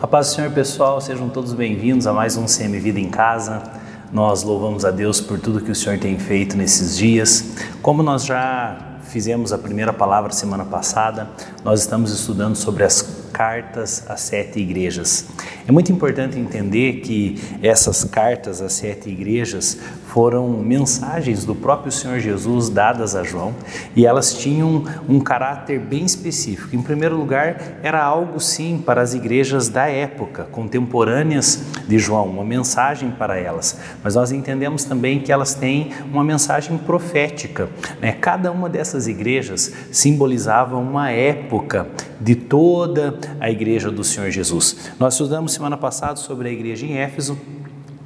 A paz do Senhor, pessoal, sejam todos bem-vindos a mais um CM Vida em Casa. Nós louvamos a Deus por tudo que o Senhor tem feito nesses dias. Como nós já fizemos a primeira palavra semana passada, nós estamos estudando sobre as cartas às sete igrejas. É muito importante entender que essas cartas às sete igrejas foram mensagens do próprio Senhor Jesus dadas a João e elas tinham um caráter bem específico. Em primeiro lugar, era algo sim para as igrejas da época, contemporâneas de João, uma mensagem para elas. Mas nós entendemos também que elas têm uma mensagem profética. Né? Cada uma dessas igrejas simbolizava uma época de toda a igreja do Senhor Jesus. Nós estudamos semana passada sobre a igreja em Éfeso,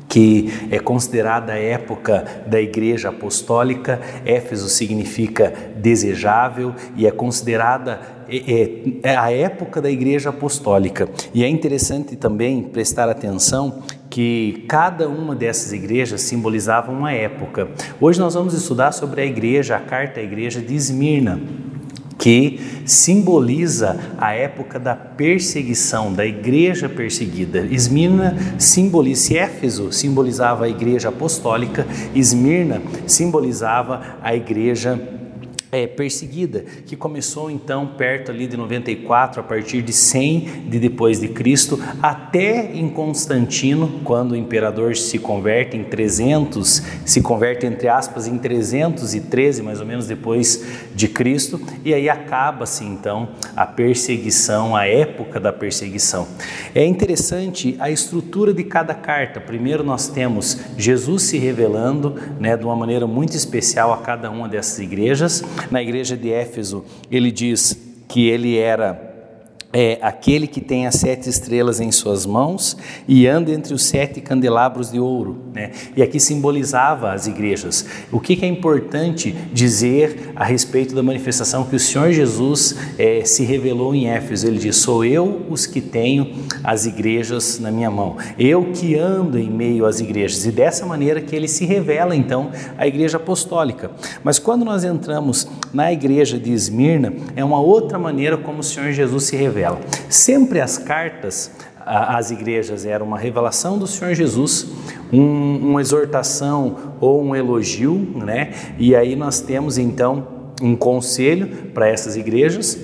que é considerada a época da igreja apostólica. Éfeso significa desejável e é considerada é, é a época da igreja apostólica. E é interessante também prestar atenção que cada uma dessas igrejas simbolizava uma época. Hoje nós vamos estudar sobre a igreja, a carta à igreja de Esmirna que simboliza a época da perseguição, da igreja perseguida. Esmirna simboliza, Éfeso simbolizava a igreja apostólica, Esmirna simbolizava a igreja é, perseguida, que começou então perto ali de 94, a partir de 100 de depois de Cristo, até em Constantino, quando o imperador se converte em 300, se converte entre aspas em 313, mais ou menos depois de Cristo, e aí acaba-se então a perseguição, a época da perseguição. É interessante a estrutura de cada carta. Primeiro nós temos Jesus se revelando, né, de uma maneira muito especial a cada uma dessas igrejas. Na igreja de Éfeso, ele diz que ele era é aquele que tem as sete estrelas em suas mãos e anda entre os sete candelabros de ouro. Né? E aqui simbolizava as igrejas. O que, que é importante dizer a respeito da manifestação que o Senhor Jesus é, se revelou em Éfeso? Ele diz: Sou eu os que tenho as igrejas na minha mão, eu que ando em meio às igrejas. E dessa maneira que ele se revela então à igreja apostólica. Mas quando nós entramos na igreja de Esmirna, é uma outra maneira como o Senhor Jesus se revela revela. Sempre as cartas às igrejas eram uma revelação do Senhor Jesus, um, uma exortação ou um elogio, né? E aí nós temos então um conselho para essas igrejas.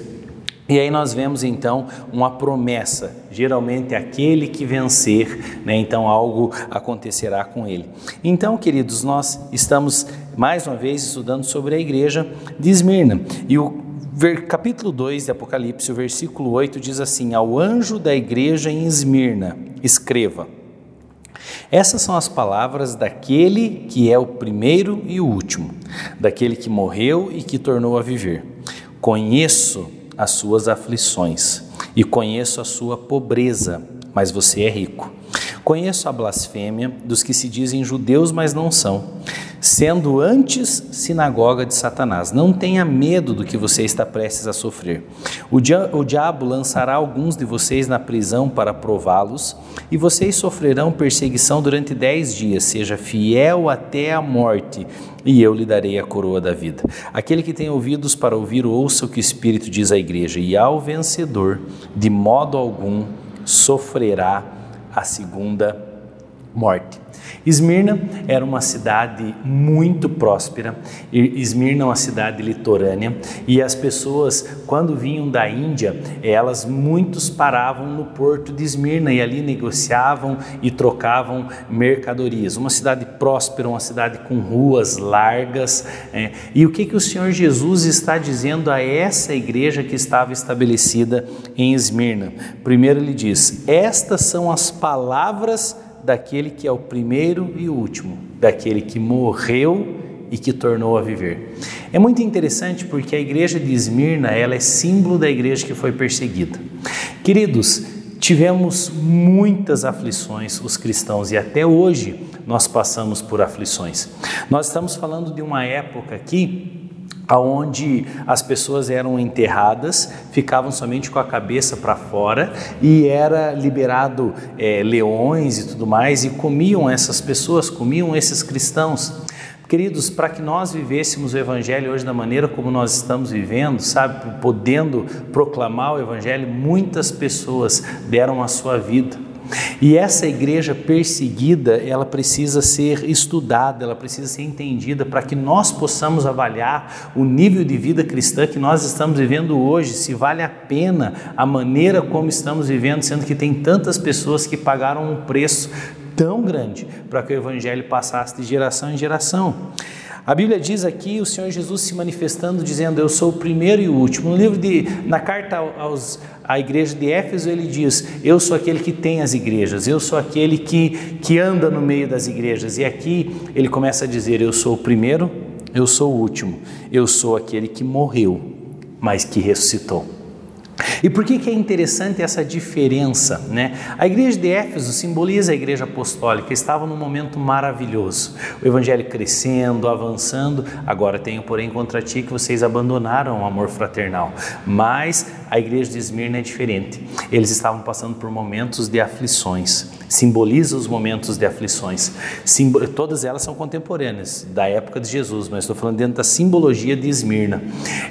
E aí nós vemos então uma promessa, geralmente aquele que vencer, né? então algo acontecerá com ele. Então, queridos, nós estamos mais uma vez estudando sobre a igreja de Esmirna. E o capítulo 2 de Apocalipse, o versículo 8 diz assim: Ao anjo da igreja em Esmirna, escreva. Essas são as palavras daquele que é o primeiro e o último, daquele que morreu e que tornou a viver. Conheço as suas aflições e conheço a sua pobreza, mas você é rico. Conheço a blasfêmia dos que se dizem judeus, mas não são sendo antes sinagoga de Satanás. Não tenha medo do que você está prestes a sofrer. O, dia, o diabo lançará alguns de vocês na prisão para prová-los, e vocês sofrerão perseguição durante dez dias. Seja fiel até a morte, e eu lhe darei a coroa da vida. Aquele que tem ouvidos para ouvir, ouça o que o Espírito diz à igreja, e ao vencedor, de modo algum, sofrerá a segunda morte. Esmirna era uma cidade muito próspera, Esmirna é uma cidade litorânea e as pessoas, quando vinham da Índia, elas muitos paravam no porto de Esmirna e ali negociavam e trocavam mercadorias. Uma cidade próspera, uma cidade com ruas largas. É, e o que, que o Senhor Jesus está dizendo a essa igreja que estava estabelecida em Esmirna? Primeiro ele diz: Estas são as palavras daquele que é o primeiro e o último, daquele que morreu e que tornou a viver. É muito interessante porque a igreja de Esmirna, ela é símbolo da igreja que foi perseguida. Queridos, tivemos muitas aflições os cristãos e até hoje nós passamos por aflições. Nós estamos falando de uma época aqui aonde as pessoas eram enterradas, ficavam somente com a cabeça para fora e era liberado é, leões e tudo mais e comiam essas pessoas, comiam esses cristãos. Queridos, para que nós vivêssemos o Evangelho hoje da maneira como nós estamos vivendo, sabe, podendo proclamar o Evangelho, muitas pessoas deram a sua vida. E essa igreja perseguida, ela precisa ser estudada, ela precisa ser entendida para que nós possamos avaliar o nível de vida cristã que nós estamos vivendo hoje, se vale a pena a maneira como estamos vivendo, sendo que tem tantas pessoas que pagaram um preço tão grande para que o evangelho passasse de geração em geração. A Bíblia diz aqui o Senhor Jesus se manifestando, dizendo: Eu sou o primeiro e o último. No livro de, na carta aos, à igreja de Éfeso, ele diz: Eu sou aquele que tem as igrejas, eu sou aquele que, que anda no meio das igrejas. E aqui ele começa a dizer: Eu sou o primeiro, eu sou o último, eu sou aquele que morreu, mas que ressuscitou. E por que, que é interessante essa diferença? Né? A igreja de Éfeso simboliza a igreja apostólica, estava num momento maravilhoso, o evangelho crescendo, avançando. Agora tenho, porém, contra ti que vocês abandonaram o amor fraternal. Mas a igreja de Esmirna é diferente, eles estavam passando por momentos de aflições simboliza os momentos de aflições. Todas elas são contemporâneas, da época de Jesus, mas estou falando dentro da simbologia de Esmirna.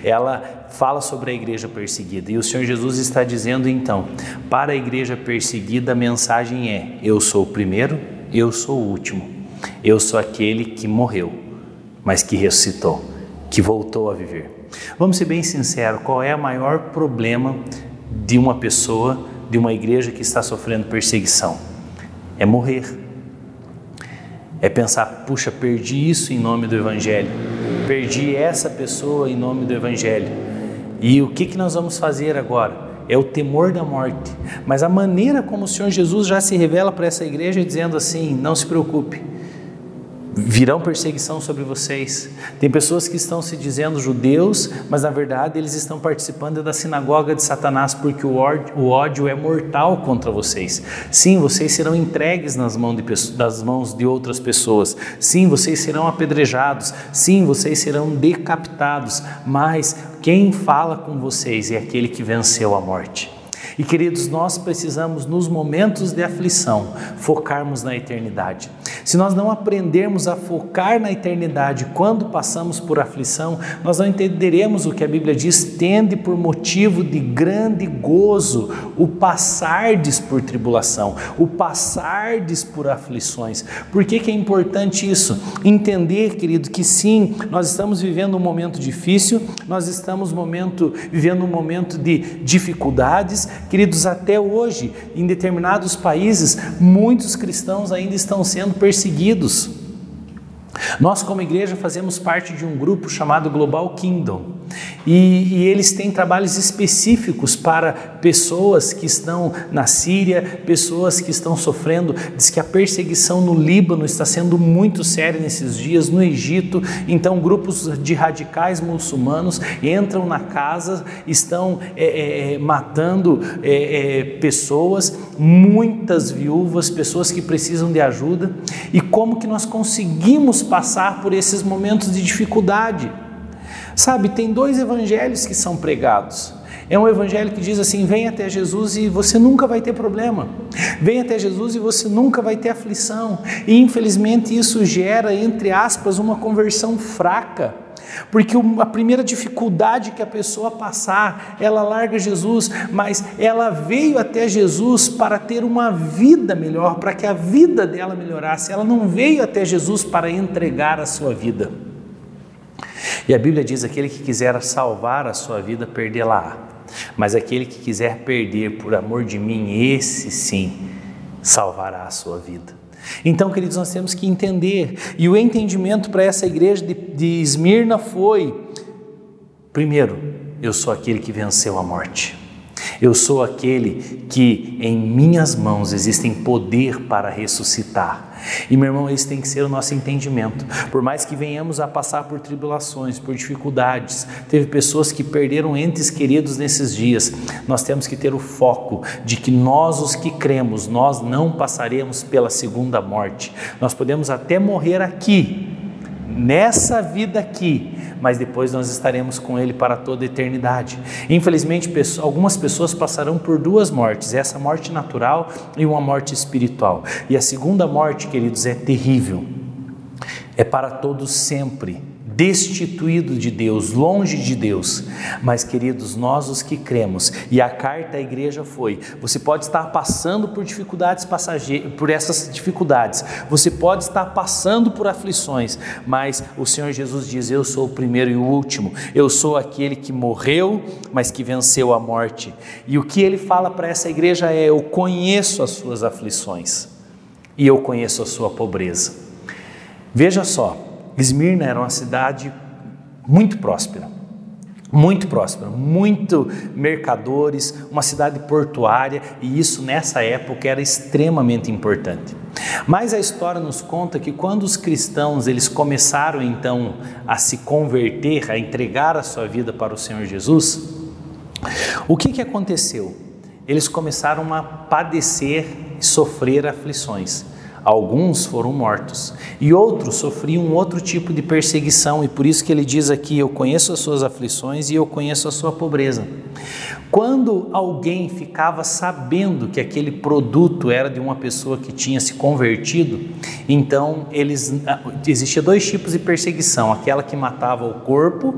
Ela fala sobre a igreja perseguida e o Senhor Jesus está dizendo então: para a igreja perseguida, a mensagem é: eu sou o primeiro, eu sou o último, eu sou aquele que morreu, mas que ressuscitou, que voltou a viver. Vamos ser bem sinceros: qual é o maior problema de uma pessoa, de uma igreja que está sofrendo perseguição? É morrer. É pensar, puxa, perdi isso em nome do Evangelho, perdi essa pessoa em nome do Evangelho. E o que, que nós vamos fazer agora? É o temor da morte. Mas a maneira como o Senhor Jesus já se revela para essa igreja dizendo assim: não se preocupe, virão perseguição sobre vocês. Tem pessoas que estão se dizendo judeus, mas na verdade eles estão participando da sinagoga de Satanás porque o ódio é mortal contra vocês. Sim, vocês serão entregues nas mãos de, das mãos de outras pessoas. Sim, vocês serão apedrejados. Sim, vocês serão decapitados. Mas quem fala com vocês é aquele que venceu a morte. E queridos, nós precisamos, nos momentos de aflição, focarmos na eternidade. Se nós não aprendermos a focar na eternidade quando passamos por aflição, nós não entenderemos o que a Bíblia diz: tende por motivo de grande gozo o passardes por tribulação, o passardes por aflições. Por que, que é importante isso? Entender, querido, que sim, nós estamos vivendo um momento difícil, nós estamos momento, vivendo um momento de dificuldades, Queridos, até hoje, em determinados países, muitos cristãos ainda estão sendo perseguidos. Nós, como igreja, fazemos parte de um grupo chamado Global Kingdom. E, e, eles têm trabalhos específicos para pessoas que estão na Síria, pessoas que estão sofrendo. Diz que a perseguição no Líbano está sendo muito séria nesses dias, no Egito. Então, grupos de radicais muçulmanos entram na casa, estão é, é, é matando é, é, pessoas, muitas viúvas, pessoas que precisam de ajuda. E como que nós conseguimos passar por esses momentos de dificuldade? Sabe, tem dois evangelhos que são pregados. É um evangelho que diz assim: vem até Jesus e você nunca vai ter problema. Vem até Jesus e você nunca vai ter aflição. E infelizmente isso gera, entre aspas, uma conversão fraca. Porque a primeira dificuldade que a pessoa passar, ela larga Jesus, mas ela veio até Jesus para ter uma vida melhor, para que a vida dela melhorasse. Ela não veio até Jesus para entregar a sua vida. E a Bíblia diz: aquele que quiser salvar a sua vida, perdê-la. Mas aquele que quiser perder por amor de mim, esse sim salvará a sua vida. Então, queridos, nós temos que entender, e o entendimento para essa igreja de, de Esmirna foi: primeiro, eu sou aquele que venceu a morte. Eu sou aquele que em minhas mãos existem poder para ressuscitar. E meu irmão, esse tem que ser o nosso entendimento. Por mais que venhamos a passar por tribulações, por dificuldades, teve pessoas que perderam entes queridos nesses dias. Nós temos que ter o foco de que nós, os que cremos, nós não passaremos pela segunda morte. Nós podemos até morrer aqui, nessa vida aqui, mas depois nós estaremos com Ele para toda a eternidade. Infelizmente, algumas pessoas passarão por duas mortes: essa morte natural e uma morte espiritual. E a segunda morte, queridos, é terrível. é para todos sempre destituído de Deus, longe de Deus. Mas, queridos, nós os que cremos, e a carta à igreja foi: você pode estar passando por dificuldades passageiras, por essas dificuldades, você pode estar passando por aflições, mas o Senhor Jesus diz: Eu sou o primeiro e o último, eu sou aquele que morreu, mas que venceu a morte. E o que ele fala para essa igreja é: Eu conheço as suas aflições e eu conheço a sua pobreza. Veja só, Esmirna era uma cidade muito próspera, muito próspera, muito mercadores, uma cidade portuária e isso nessa época era extremamente importante. Mas a história nos conta que quando os cristãos eles começaram então a se converter, a entregar a sua vida para o Senhor Jesus, o que que aconteceu? Eles começaram a padecer e sofrer aflições. Alguns foram mortos e outros sofriam um outro tipo de perseguição, e por isso que ele diz aqui: Eu conheço as suas aflições e eu conheço a sua pobreza. Quando alguém ficava sabendo que aquele produto era de uma pessoa que tinha se convertido, então eles ah, existia dois tipos de perseguição: aquela que matava o corpo,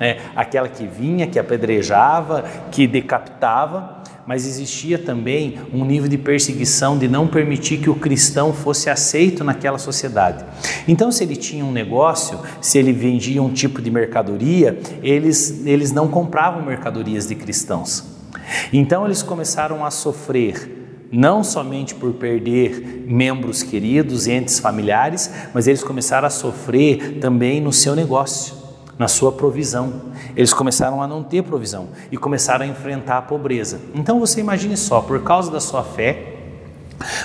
é, aquela que vinha, que apedrejava, que decapitava mas existia também um nível de perseguição de não permitir que o cristão fosse aceito naquela sociedade. Então, se ele tinha um negócio, se ele vendia um tipo de mercadoria, eles, eles não compravam mercadorias de cristãos. Então, eles começaram a sofrer não somente por perder membros queridos, entes familiares, mas eles começaram a sofrer também no seu negócio na sua provisão. Eles começaram a não ter provisão e começaram a enfrentar a pobreza. Então você imagine só, por causa da sua fé,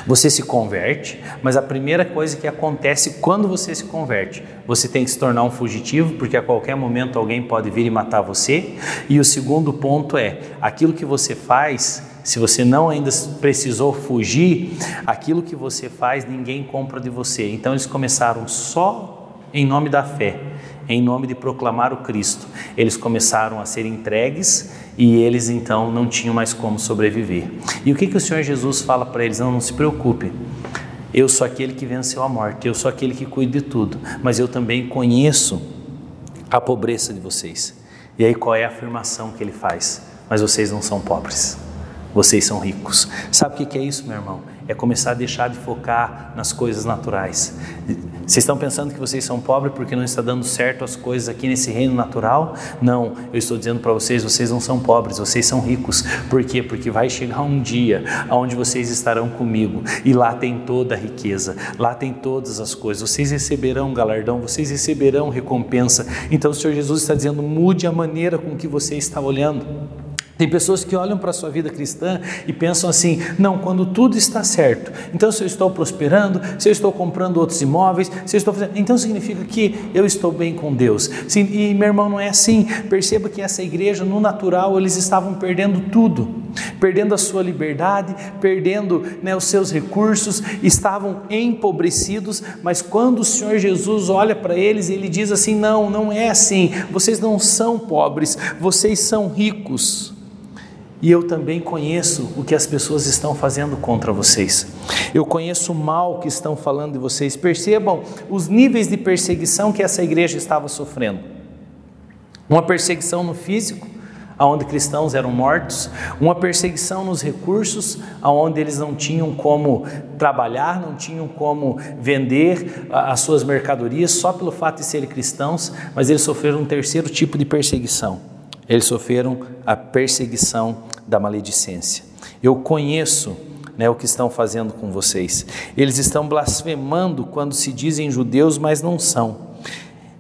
você se converte, mas a primeira coisa que acontece quando você se converte, você tem que se tornar um fugitivo, porque a qualquer momento alguém pode vir e matar você. E o segundo ponto é: aquilo que você faz, se você não ainda precisou fugir, aquilo que você faz ninguém compra de você. Então eles começaram só em nome da fé em nome de proclamar o Cristo. Eles começaram a ser entregues e eles então não tinham mais como sobreviver. E o que, que o Senhor Jesus fala para eles? Não, não se preocupe. Eu sou aquele que venceu a morte, eu sou aquele que cuida de tudo, mas eu também conheço a pobreza de vocês. E aí qual é a afirmação que ele faz? Mas vocês não são pobres, vocês são ricos. Sabe o que é isso, meu irmão? É começar a deixar de focar nas coisas naturais, vocês estão pensando que vocês são pobres porque não está dando certo as coisas aqui nesse reino natural? Não, eu estou dizendo para vocês, vocês não são pobres, vocês são ricos. Por quê? Porque vai chegar um dia onde vocês estarão comigo e lá tem toda a riqueza, lá tem todas as coisas. Vocês receberão galardão, vocês receberão recompensa. Então o Senhor Jesus está dizendo: mude a maneira com que você está olhando. Tem pessoas que olham para a sua vida cristã e pensam assim: não, quando tudo está certo, então se eu estou prosperando, se eu estou comprando outros imóveis, se eu estou fazendo, então significa que eu estou bem com Deus. Sim, e meu irmão, não é assim. Perceba que essa igreja, no natural, eles estavam perdendo tudo, perdendo a sua liberdade, perdendo né, os seus recursos, estavam empobrecidos, mas quando o Senhor Jesus olha para eles, ele diz assim: não, não é assim, vocês não são pobres, vocês são ricos. E eu também conheço o que as pessoas estão fazendo contra vocês. Eu conheço o mal que estão falando de vocês. Percebam os níveis de perseguição que essa igreja estava sofrendo. Uma perseguição no físico, aonde cristãos eram mortos, uma perseguição nos recursos, aonde eles não tinham como trabalhar, não tinham como vender as suas mercadorias só pelo fato de serem cristãos, mas eles sofreram um terceiro tipo de perseguição. Eles sofreram a perseguição da maledicência. Eu conheço né, o que estão fazendo com vocês. Eles estão blasfemando quando se dizem judeus, mas não são.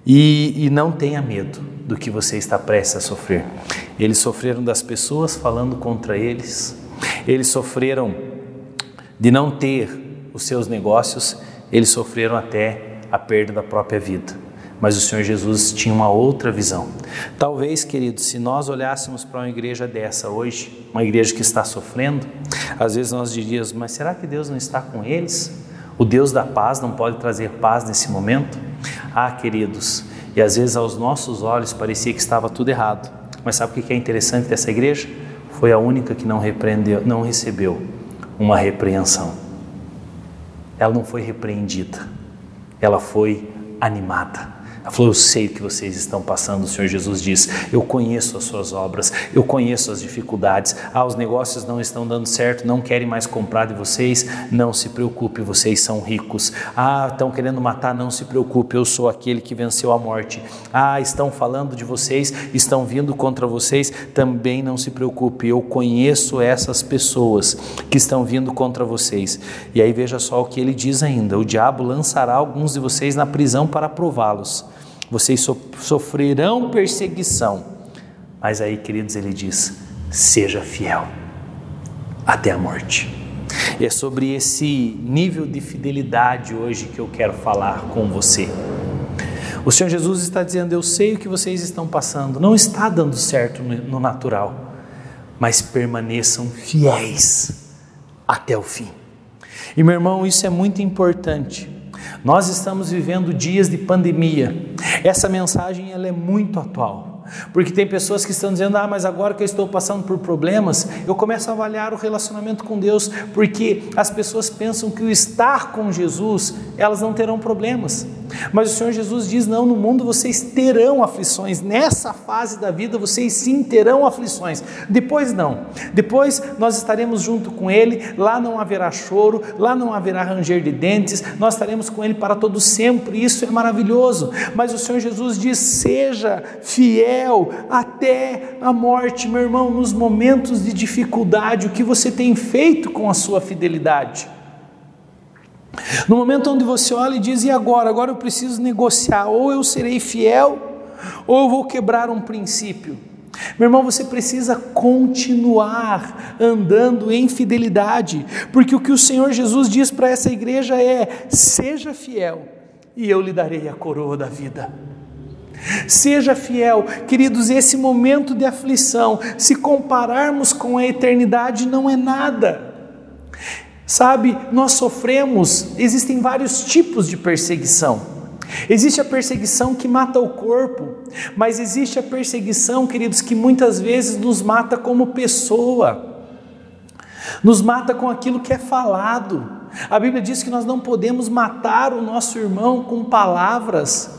E, e não tenha medo do que você está prestes a sofrer. Eles sofreram das pessoas falando contra eles, eles sofreram de não ter os seus negócios, eles sofreram até a perda da própria vida. Mas o Senhor Jesus tinha uma outra visão. Talvez, queridos, se nós olhássemos para uma igreja dessa hoje, uma igreja que está sofrendo, às vezes nós diríamos: mas será que Deus não está com eles? O Deus da paz não pode trazer paz nesse momento? Ah, queridos, e às vezes aos nossos olhos parecia que estava tudo errado. Mas sabe o que é interessante dessa igreja? Foi a única que não repreendeu, não recebeu uma repreensão. Ela não foi repreendida, ela foi animada. Ela falou: Eu sei o que vocês estão passando. O Senhor Jesus diz: Eu conheço as suas obras, eu conheço as dificuldades. Ah, os negócios não estão dando certo, não querem mais comprar de vocês. Não se preocupe, vocês são ricos. Ah, estão querendo matar, não se preocupe, eu sou aquele que venceu a morte. Ah, estão falando de vocês, estão vindo contra vocês, também não se preocupe, eu conheço essas pessoas que estão vindo contra vocês. E aí veja só o que ele diz ainda: O diabo lançará alguns de vocês na prisão para prová-los vocês sofrerão perseguição. Mas aí, queridos, ele diz: seja fiel até a morte. E é sobre esse nível de fidelidade hoje que eu quero falar com você. O Senhor Jesus está dizendo: Eu sei o que vocês estão passando, não está dando certo no natural, mas permaneçam fiéis até o fim. E meu irmão, isso é muito importante nós estamos vivendo dias de pandemia. Essa mensagem ela é muito atual. Porque tem pessoas que estão dizendo: "Ah, mas agora que eu estou passando por problemas, eu começo a avaliar o relacionamento com Deus", porque as pessoas pensam que o estar com Jesus, elas não terão problemas. Mas o Senhor Jesus diz: "Não, no mundo vocês terão aflições. Nessa fase da vida vocês sim terão aflições. Depois não. Depois nós estaremos junto com ele, lá não haverá choro, lá não haverá ranger de dentes, nós estaremos com ele para todo sempre. Isso é maravilhoso. Mas o Senhor Jesus diz: "Seja fiel até a morte, meu irmão, nos momentos de dificuldade, o que você tem feito com a sua fidelidade? No momento onde você olha e diz: e agora? Agora eu preciso negociar, ou eu serei fiel, ou eu vou quebrar um princípio. Meu irmão, você precisa continuar andando em fidelidade, porque o que o Senhor Jesus diz para essa igreja é: seja fiel, e eu lhe darei a coroa da vida. Seja fiel, queridos, esse momento de aflição, se compararmos com a eternidade, não é nada. Sabe, nós sofremos, existem vários tipos de perseguição. Existe a perseguição que mata o corpo, mas existe a perseguição, queridos, que muitas vezes nos mata como pessoa, nos mata com aquilo que é falado. A Bíblia diz que nós não podemos matar o nosso irmão com palavras.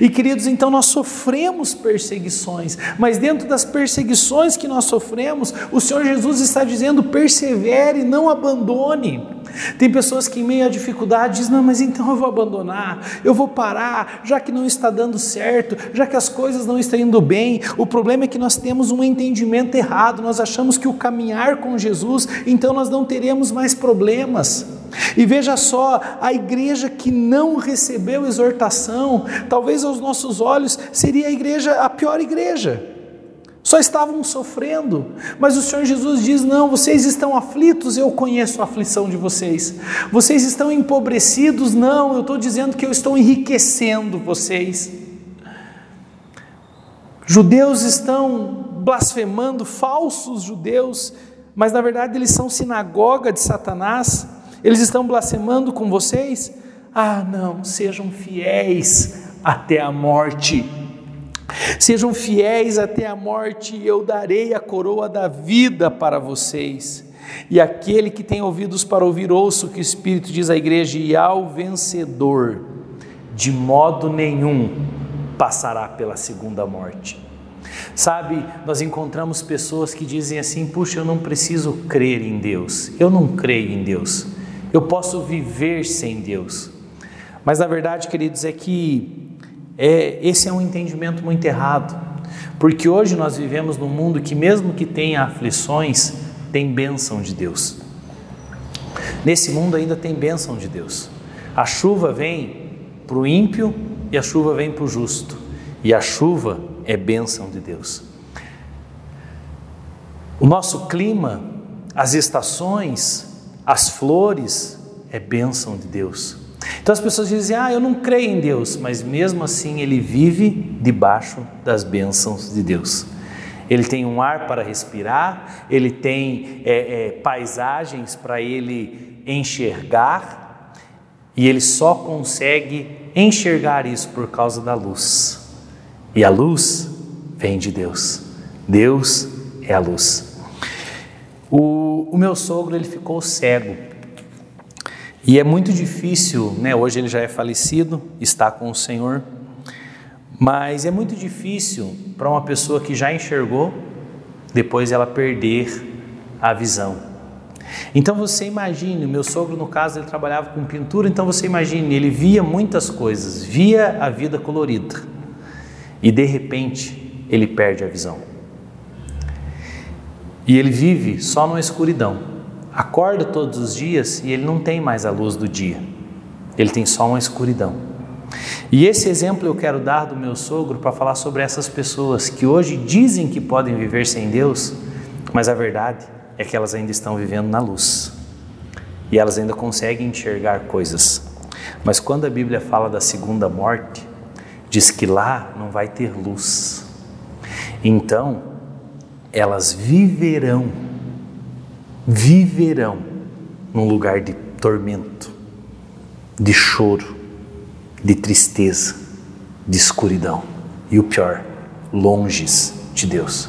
E queridos, então nós sofremos perseguições, mas dentro das perseguições que nós sofremos, o Senhor Jesus está dizendo: persevere, não abandone. Tem pessoas que, em meio à dificuldade, dizem: Não, mas então eu vou abandonar, eu vou parar, já que não está dando certo, já que as coisas não estão indo bem. O problema é que nós temos um entendimento errado, nós achamos que o caminhar com Jesus, então nós não teremos mais problemas. E veja só, a igreja que não recebeu exortação, talvez aos nossos olhos seria a igreja a pior igreja. Só estavam sofrendo, mas o Senhor Jesus diz: Não, vocês estão aflitos, eu conheço a aflição de vocês. Vocês estão empobrecidos, não, eu estou dizendo que eu estou enriquecendo vocês. Judeus estão blasfemando, falsos judeus, mas na verdade eles são sinagoga de Satanás. Eles estão blasfemando com vocês? Ah, não, sejam fiéis até a morte. Sejam fiéis até a morte, e eu darei a coroa da vida para vocês. E aquele que tem ouvidos para ouvir, ouça o que o Espírito diz à igreja, e ao vencedor, de modo nenhum passará pela segunda morte. Sabe, nós encontramos pessoas que dizem assim: puxa, eu não preciso crer em Deus, eu não creio em Deus eu posso viver sem Deus. Mas na verdade, queridos, é que é, esse é um entendimento muito errado, porque hoje nós vivemos num mundo que, mesmo que tenha aflições, tem bênção de Deus. Nesse mundo ainda tem bênção de Deus. A chuva vem para o ímpio e a chuva vem para o justo, e a chuva é bênção de Deus. O nosso clima, as estações, as flores é bênção de Deus. Então as pessoas dizem: Ah, eu não creio em Deus, mas mesmo assim ele vive debaixo das bênçãos de Deus. Ele tem um ar para respirar, ele tem é, é, paisagens para ele enxergar, e ele só consegue enxergar isso por causa da luz. E a luz vem de Deus. Deus é a luz. O, o meu sogro ele ficou cego E é muito difícil, né? Hoje ele já é falecido, está com o Senhor, mas é muito difícil para uma pessoa que já enxergou, depois ela perder a visão. Então você imagine, meu sogro no caso ele trabalhava com pintura, então você imagine, ele via muitas coisas, via a vida colorida e de repente ele perde a visão. E ele vive só na escuridão. Acorda todos os dias e ele não tem mais a luz do dia. Ele tem só uma escuridão. E esse exemplo eu quero dar do meu sogro para falar sobre essas pessoas que hoje dizem que podem viver sem Deus, mas a verdade é que elas ainda estão vivendo na luz. E elas ainda conseguem enxergar coisas. Mas quando a Bíblia fala da segunda morte, diz que lá não vai ter luz. Então, elas viverão, viverão num lugar de tormento, de choro, de tristeza, de escuridão e o pior, longes de Deus.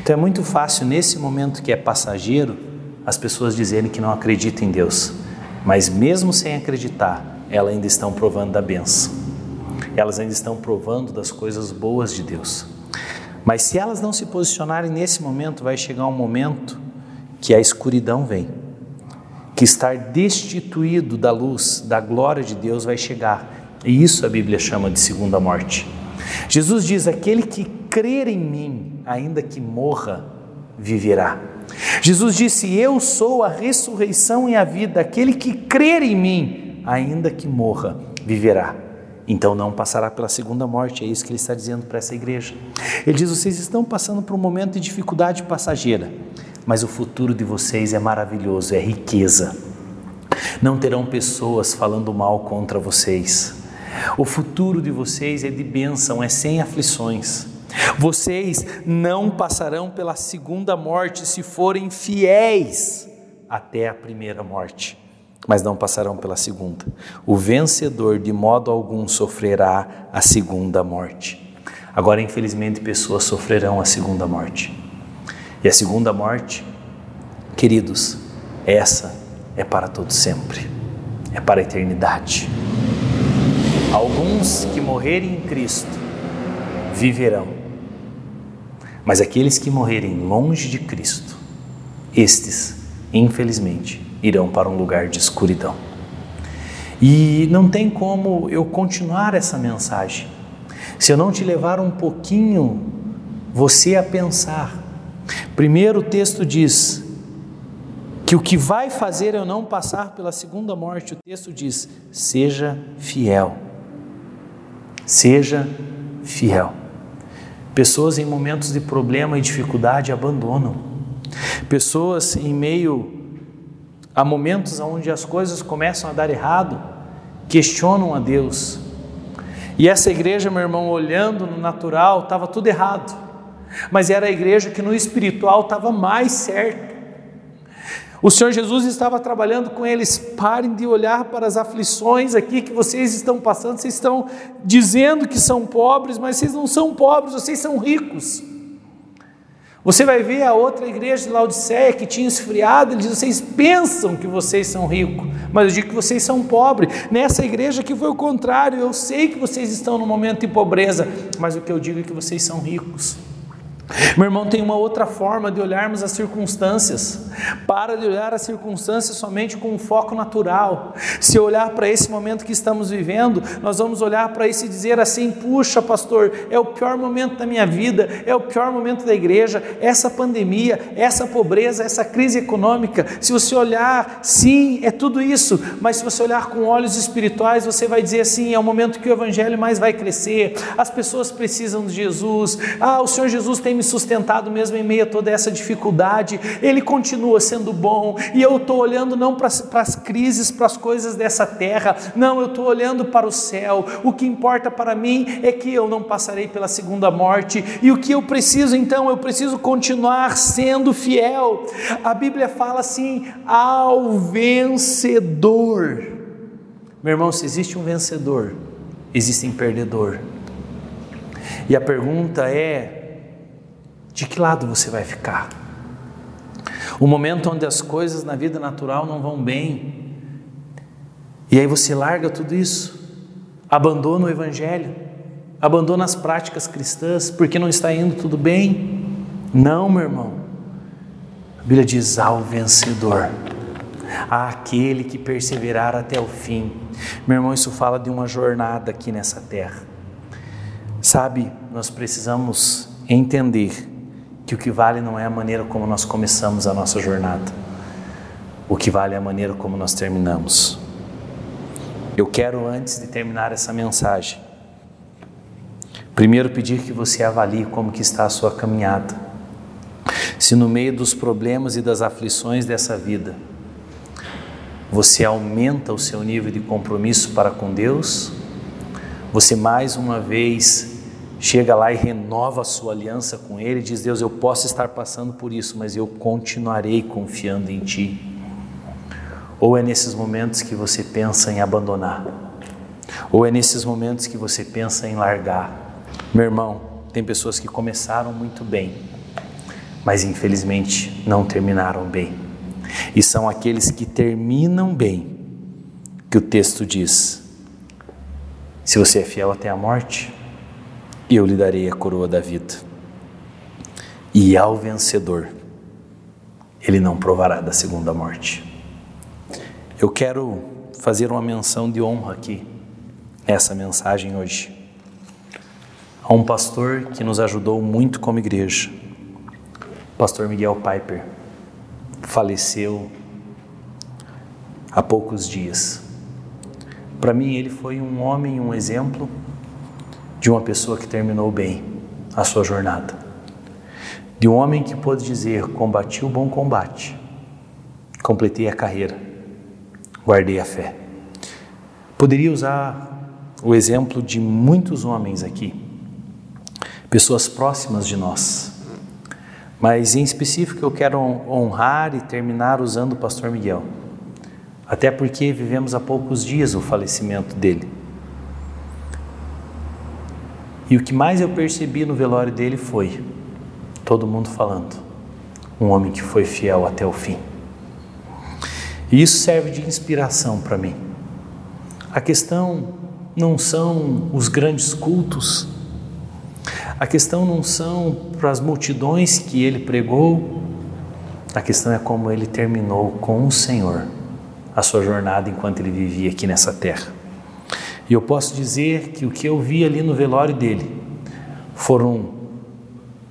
Então é muito fácil nesse momento que é passageiro as pessoas dizerem que não acreditam em Deus, mas mesmo sem acreditar, elas ainda estão provando da benção. Elas ainda estão provando das coisas boas de Deus. Mas se elas não se posicionarem nesse momento, vai chegar um momento que a escuridão vem, que estar destituído da luz, da glória de Deus vai chegar. E isso a Bíblia chama de segunda morte. Jesus diz: aquele que crer em mim, ainda que morra, viverá. Jesus disse: Eu sou a ressurreição e a vida, aquele que crer em mim, ainda que morra, viverá então não passará pela segunda morte. É isso que ele está dizendo para essa igreja. Ele diz: vocês estão passando por um momento de dificuldade passageira, mas o futuro de vocês é maravilhoso, é riqueza. Não terão pessoas falando mal contra vocês. O futuro de vocês é de bênção, é sem aflições. Vocês não passarão pela segunda morte se forem fiéis até a primeira morte mas não passarão pela segunda. O vencedor de modo algum sofrerá a segunda morte. Agora, infelizmente, pessoas sofrerão a segunda morte. E a segunda morte, queridos, essa é para todo sempre. É para a eternidade. Alguns que morrerem em Cristo viverão. Mas aqueles que morrerem longe de Cristo, estes, infelizmente, irão para um lugar de escuridão. E não tem como eu continuar essa mensagem se eu não te levar um pouquinho você a pensar. Primeiro o texto diz que o que vai fazer eu não passar pela segunda morte, o texto diz: seja fiel. Seja fiel. Pessoas em momentos de problema e dificuldade abandonam. Pessoas em meio Há momentos onde as coisas começam a dar errado, questionam a Deus. E essa igreja, meu irmão, olhando no natural, estava tudo errado. Mas era a igreja que no espiritual estava mais certo. O Senhor Jesus estava trabalhando com eles. Parem de olhar para as aflições aqui que vocês estão passando. Vocês estão dizendo que são pobres, mas vocês não são pobres, vocês são ricos. Você vai ver a outra igreja de Laodiceia que tinha esfriado, ele diz: vocês pensam que vocês são ricos, mas eu digo que vocês são pobres. Nessa igreja que foi o contrário, eu sei que vocês estão no momento de pobreza, mas o que eu digo é que vocês são ricos. Meu irmão, tem uma outra forma de olharmos as circunstâncias. Para de olhar as circunstâncias somente com um foco natural. Se olhar para esse momento que estamos vivendo, nós vamos olhar para isso e dizer assim: puxa, pastor, é o pior momento da minha vida, é o pior momento da igreja, essa pandemia, essa pobreza, essa crise econômica. Se você olhar, sim, é tudo isso, mas se você olhar com olhos espirituais, você vai dizer assim: é o momento que o evangelho mais vai crescer, as pessoas precisam de Jesus, ah, o Senhor Jesus tem me sustentado mesmo em meio a toda essa dificuldade, Ele continua sendo bom, e eu estou olhando não para as crises, para as coisas dessa terra, não, eu estou olhando para o céu, o que importa para mim é que eu não passarei pela segunda morte, e o que eu preciso então, eu preciso continuar sendo fiel, a Bíblia fala assim, ao vencedor, meu irmão, se existe um vencedor, existe um perdedor, e a pergunta é: de que lado você vai ficar? O momento onde as coisas na vida natural não vão bem, E aí você larga tudo isso, abandona o Evangelho, abandona as práticas cristãs porque não está indo tudo bem. Não, meu irmão. A Bíblia diz: ao vencedor, àquele que perseverar até o fim. Meu irmão, isso fala de uma jornada aqui nessa terra. Sabe, nós precisamos entender que o que vale não é a maneira como nós começamos a nossa jornada, o que vale é a maneira como nós terminamos. Eu quero, antes de terminar essa mensagem, primeiro pedir que você avalie como que está a sua caminhada. Se no meio dos problemas e das aflições dessa vida, você aumenta o seu nível de compromisso para com Deus, você mais uma vez chega lá e renova a sua aliança com Ele, diz: Deus, eu posso estar passando por isso, mas eu continuarei confiando em Ti. Ou é nesses momentos que você pensa em abandonar, ou é nesses momentos que você pensa em largar. Meu irmão, tem pessoas que começaram muito bem, mas infelizmente não terminaram bem. E são aqueles que terminam bem que o texto diz: se você é fiel até a morte, eu lhe darei a coroa da vida. E ao vencedor, ele não provará da segunda morte. Eu quero fazer uma menção de honra aqui, nessa mensagem hoje, a um pastor que nos ajudou muito como igreja, pastor Miguel Piper, faleceu há poucos dias. Para mim, ele foi um homem, um exemplo de uma pessoa que terminou bem a sua jornada, de um homem que pôde dizer: Combati o bom combate, completei a carreira, guardei a fé. Poderia usar o exemplo de muitos homens aqui, pessoas próximas de nós, mas em específico eu quero honrar e terminar usando o pastor Miguel, até porque vivemos há poucos dias o falecimento dele. E o que mais eu percebi no velório dele foi todo mundo falando, um homem que foi fiel até o fim. E isso serve de inspiração para mim. A questão não são os grandes cultos, a questão não são para as multidões que ele pregou, a questão é como ele terminou com o Senhor a sua jornada enquanto ele vivia aqui nessa terra. E eu posso dizer que o que eu vi ali no velório dele foram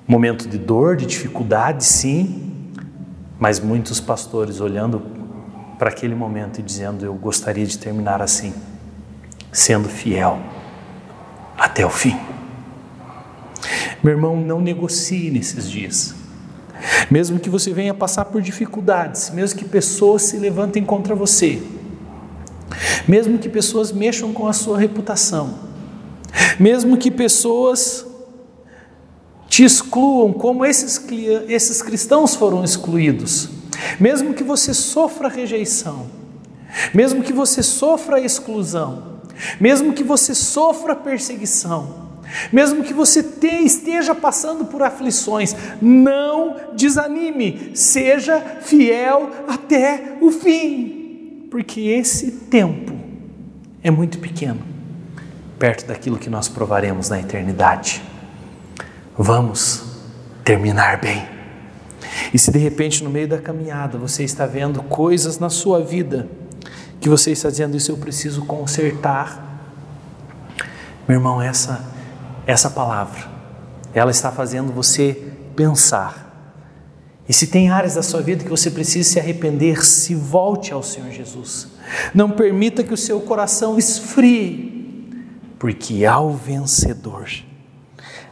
momentos de dor, de dificuldade, sim, mas muitos pastores olhando para aquele momento e dizendo: Eu gostaria de terminar assim, sendo fiel até o fim. Meu irmão, não negocie nesses dias. Mesmo que você venha passar por dificuldades, mesmo que pessoas se levantem contra você, mesmo que pessoas mexam com a sua reputação, mesmo que pessoas te excluam como esses, esses cristãos foram excluídos, mesmo que você sofra rejeição, mesmo que você sofra exclusão, mesmo que você sofra perseguição, mesmo que você te, esteja passando por aflições, não desanime, seja fiel até o fim porque esse tempo é muito pequeno, perto daquilo que nós provaremos na eternidade. Vamos terminar bem. E se de repente no meio da caminhada você está vendo coisas na sua vida que você está dizendo isso eu preciso consertar, meu irmão, essa essa palavra, ela está fazendo você pensar e se tem áreas da sua vida que você precisa se arrepender, se volte ao Senhor Jesus. Não permita que o seu coração esfrie, porque ao vencedor,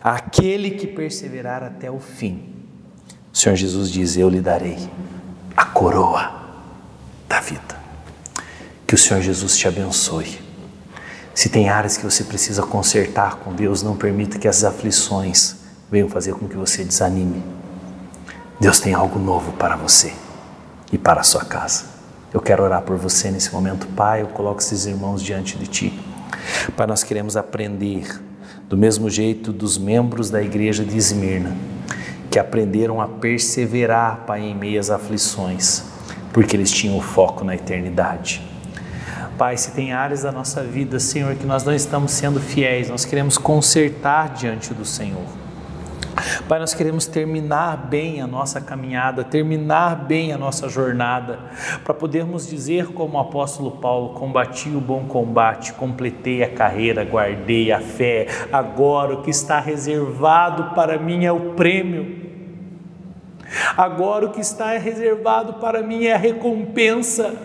aquele que perseverar até o fim, o Senhor Jesus diz: Eu lhe darei a coroa da vida. Que o Senhor Jesus te abençoe. Se tem áreas que você precisa consertar com Deus, não permita que as aflições venham fazer com que você desanime. Deus tem algo novo para você e para a sua casa. Eu quero orar por você nesse momento, Pai. Eu coloco esses irmãos diante de Ti. Pai, nós queremos aprender do mesmo jeito dos membros da igreja de Esmirna, que aprenderam a perseverar, Pai, em meias aflições, porque eles tinham o foco na eternidade. Pai, se tem áreas da nossa vida, Senhor, que nós não estamos sendo fiéis, nós queremos consertar diante do Senhor. Pai, nós queremos terminar bem a nossa caminhada, terminar bem a nossa jornada, para podermos dizer, como o apóstolo Paulo: combati o bom combate, completei a carreira, guardei a fé, agora o que está reservado para mim é o prêmio. Agora o que está reservado para mim é a recompensa.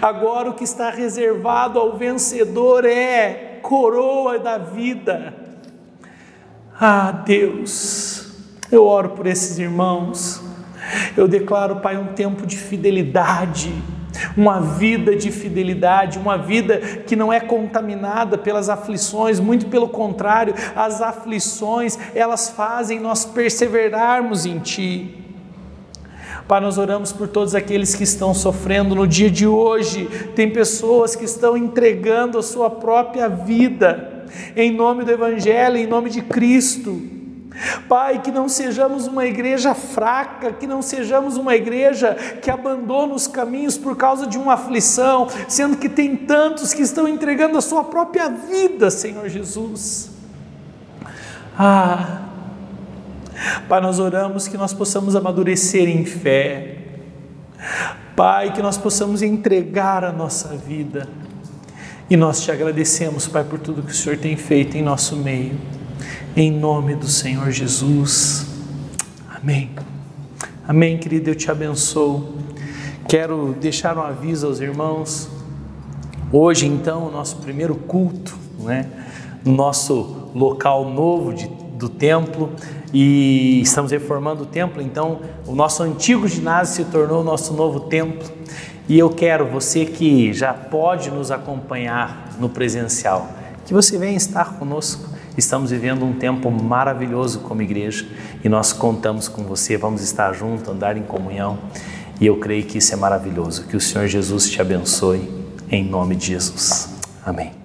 Agora o que está reservado ao vencedor é coroa da vida. Ah, Deus, eu oro por esses irmãos. Eu declaro, Pai, um tempo de fidelidade, uma vida de fidelidade, uma vida que não é contaminada pelas aflições, muito pelo contrário, as aflições, elas fazem nós perseverarmos em Ti. Pai, nós oramos por todos aqueles que estão sofrendo no dia de hoje. Tem pessoas que estão entregando a sua própria vida em nome do Evangelho, em nome de Cristo. Pai, que não sejamos uma igreja fraca, que não sejamos uma igreja que abandona os caminhos por causa de uma aflição, sendo que tem tantos que estão entregando a sua própria vida, Senhor Jesus. Ah, Pai, nós oramos que nós possamos amadurecer em fé. Pai, que nós possamos entregar a nossa vida. E nós te agradecemos, Pai, por tudo que o Senhor tem feito em nosso meio. Em nome do Senhor Jesus. Amém. Amém, querido, eu te abençoo. Quero deixar um aviso aos irmãos. Hoje, então, o nosso primeiro culto, né? no nosso local novo de, do templo, e estamos reformando o templo, então o nosso antigo ginásio se tornou o nosso novo templo. E eu quero você que já pode nos acompanhar no presencial, que você venha estar conosco. Estamos vivendo um tempo maravilhoso como igreja e nós contamos com você. Vamos estar juntos, andar em comunhão e eu creio que isso é maravilhoso. Que o Senhor Jesus te abençoe em nome de Jesus. Amém.